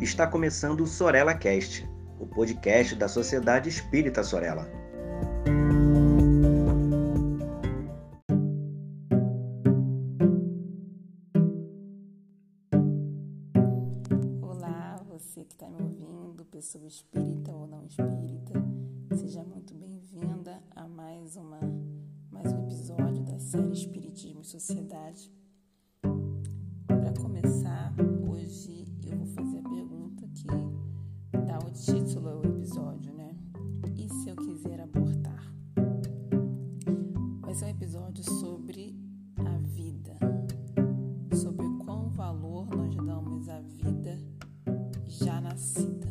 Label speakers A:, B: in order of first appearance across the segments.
A: Está começando o Sorella Cast, o podcast da Sociedade Espírita Sorella.
B: Olá, você que está me ouvindo, pessoa espírita ou não espírita, seja muito bem-vinda a mais, uma, mais um episódio da série Espiritismo e Sociedade. Nascida.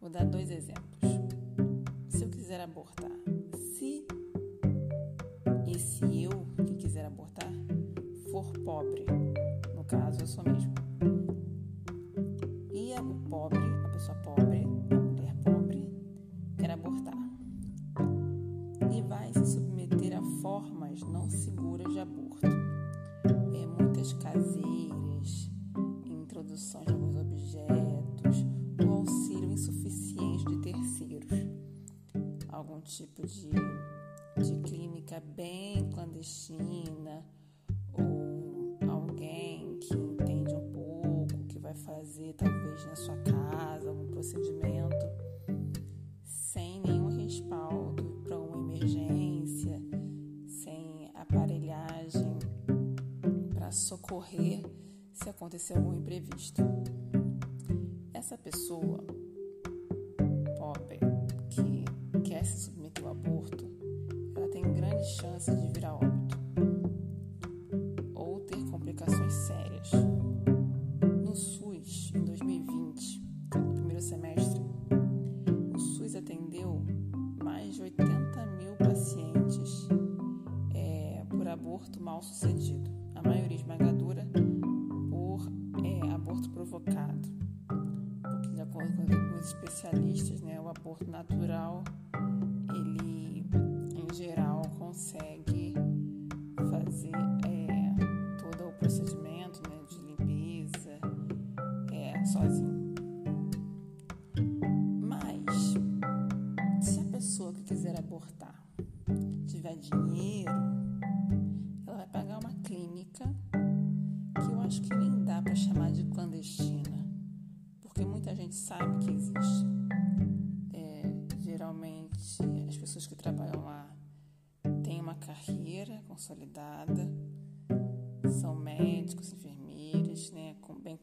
B: Vou dar dois exemplos. Se eu quiser abortar, tipo de, de clínica bem clandestina ou alguém que entende um pouco, que vai fazer talvez na sua casa algum procedimento sem nenhum respaldo para uma emergência, sem aparelhagem para socorrer se acontecer algum imprevisto. Essa pessoa grandes chances de vir a óbito ou ter complicações sérias. No SUS, em 2020, no primeiro semestre, o SUS atendeu mais de 80 mil pacientes é, por aborto mal sucedido, a maioria esmagadora por é, aborto provocado. Porque, de acordo com os especialistas, né, o aborto natural, consegue fazer é, todo o procedimento né, de limpeza é, sozinho. Mas, se a pessoa que quiser abortar tiver dinheiro, ela vai pagar uma clínica que eu acho que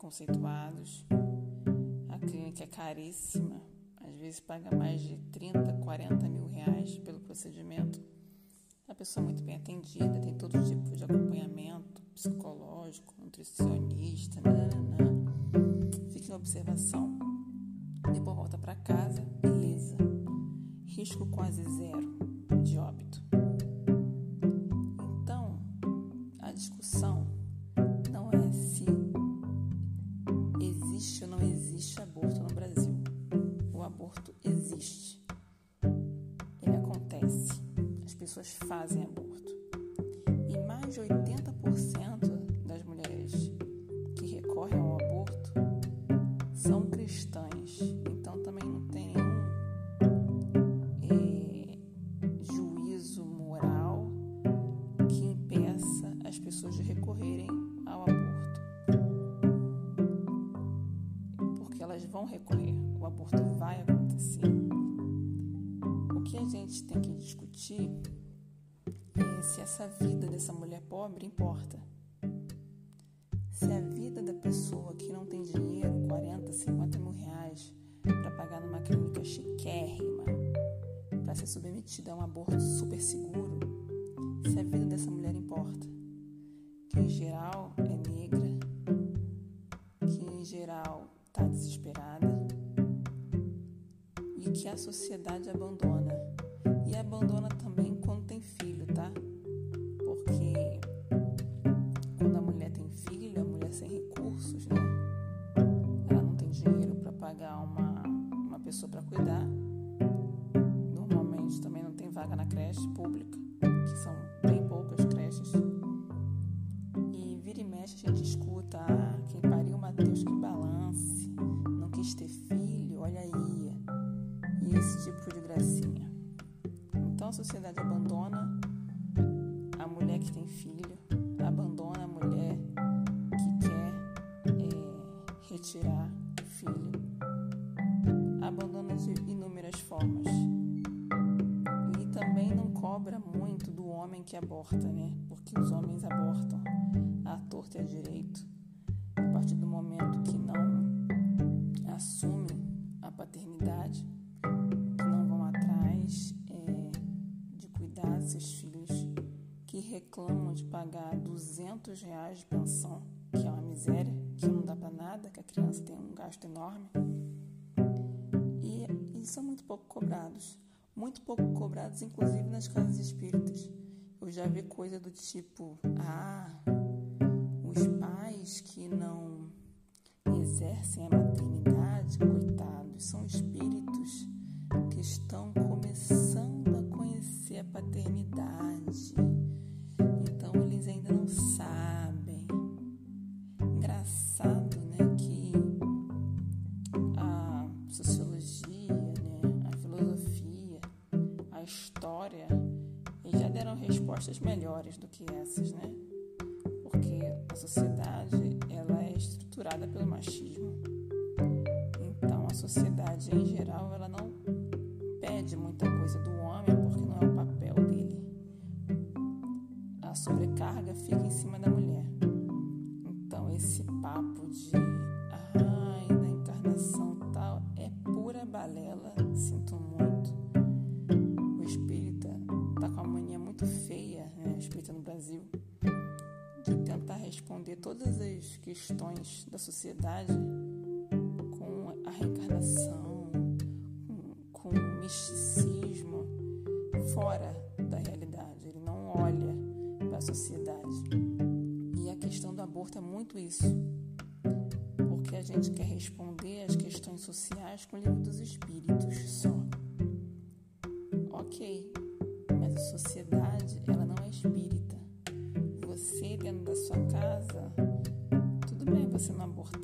B: conceituados. A clínica é caríssima, às vezes paga mais de 30, 40 mil reais pelo procedimento. A pessoa é muito bem atendida, tem todo tipo de acompanhamento psicológico, nutricionista, nananã. Fica em observação. Depois volta para casa, beleza. Risco quase zero de óbito. Então, a discussão pessoas se essa vida dessa mulher pobre importa. Se a vida da pessoa que não tem dinheiro, 40, 50 mil reais, para pagar numa clínica chiquérrima, para ser submetida a um aborto super seguro, se a vida dessa mulher importa. Que em geral é negra, que em geral está desesperada e que a sociedade abandona. E abandona também homem que aborta, né? Porque os homens abortam à torta e à direito. A partir do momento que não assumem a paternidade, que não vão atrás é, de cuidar seus filhos, que reclamam de pagar 200 reais de pensão, que é uma miséria, que não dá para nada, que a criança tem um gasto enorme. E eles são muito pouco cobrados. Muito pouco cobrados, inclusive nas casas espíritas. Eu já vi coisa do tipo: ah, os pais que não exercem a maternidade, coitados, são espíritos que estão começando a conhecer a paternidade. Fica em cima da mulher. Então esse papo de ai, da encarnação tal é pura balela, sinto muito. O espírita tá com uma mania muito feia, né, o espírita no Brasil, de tentar responder todas as questões da sociedade com a reencarnação, com, com o misticismo fora da realidade. Ele não olha para a sociedade. E a questão do aborto é muito isso. Porque a gente quer responder às questões sociais com o livro dos espíritos só. Ok, mas a sociedade, ela não é espírita. Você dentro da sua casa, tudo bem você não abortar.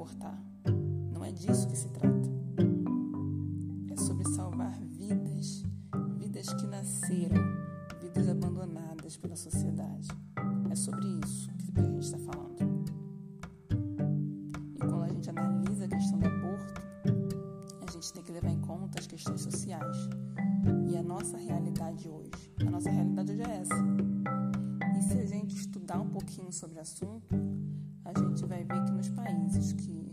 B: Abortar. Não é disso que se trata. É sobre salvar vidas, vidas que nasceram, vidas abandonadas pela sociedade. É sobre isso que a gente está falando. E quando a gente analisa a questão do aborto, a gente tem que levar em conta as questões sociais e a nossa realidade hoje. A nossa realidade hoje é essa. E se a gente estudar um pouquinho sobre o assunto, a gente vai ver que nos países que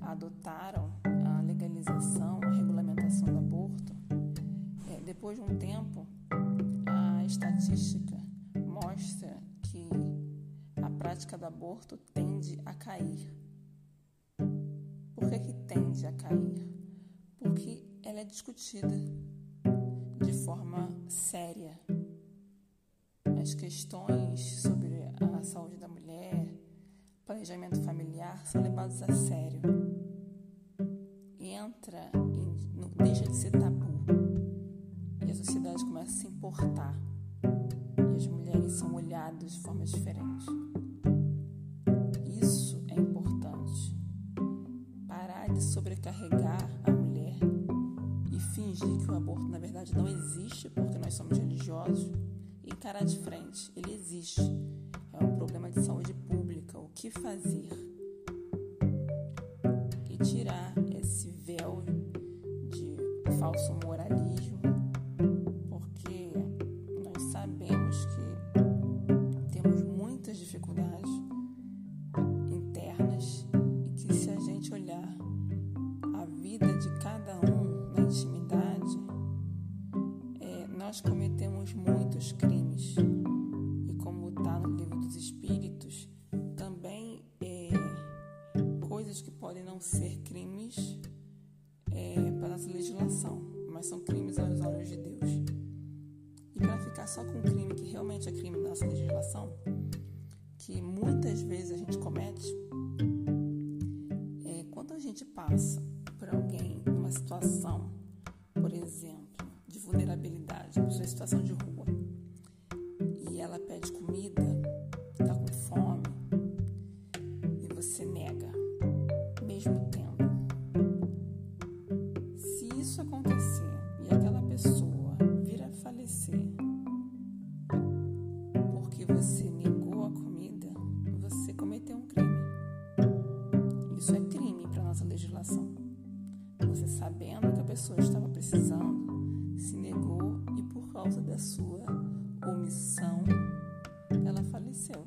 B: adotaram a legalização, a regulamentação do aborto, é, depois de um tempo, a estatística mostra que a prática do aborto tende a cair. Por que, que tende a cair? Porque ela é discutida de forma séria. As questões sobre a saúde da mulher, planejamento familiar são levados a sério. Entra, deixa de ser tabu. E a sociedade começa a se importar. E as mulheres são olhadas de forma diferente. Isso é importante. Parar de sobrecarregar a mulher e fingir que o aborto na verdade não existe porque nós somos religiosos e encarar de frente. Ele existe. Falso moralismo, vulnerabilidade, uma pessoa em situação de rua, e ela pede comida, está com fome, e você nega, mesmo tempo, Se isso acontecer e aquela pessoa vir a falecer, porque você negou a comida, você cometeu um crime. Isso é crime para nossa legislação. Você sabendo que a pessoa estava precisando, se negou e por causa da sua omissão, ela faleceu.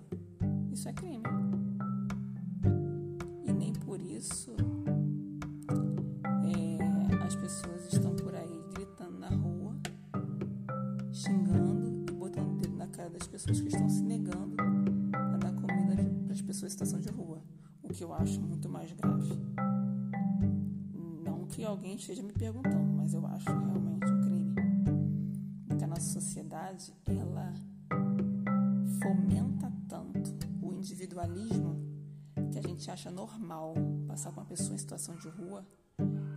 B: Isso é crime. E nem por isso é, as pessoas estão por aí gritando na rua, xingando e botando o dedo na cara das pessoas que estão se negando a dar comida para as pessoas em situação de rua. O que eu acho muito mais grave. Que alguém esteja me perguntando, mas eu acho realmente um crime. Porque a nossa sociedade, ela fomenta tanto o individualismo que a gente acha normal passar com uma pessoa em situação de rua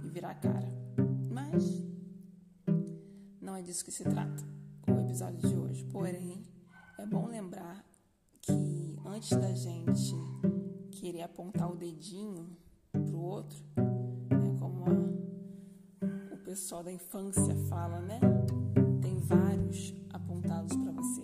B: e virar a cara. Mas não é disso que se trata o episódio de hoje. Porém, é bom lembrar que antes da gente querer apontar o dedinho pro outro, pessoal da infância fala, né? Tem vários apontados para você.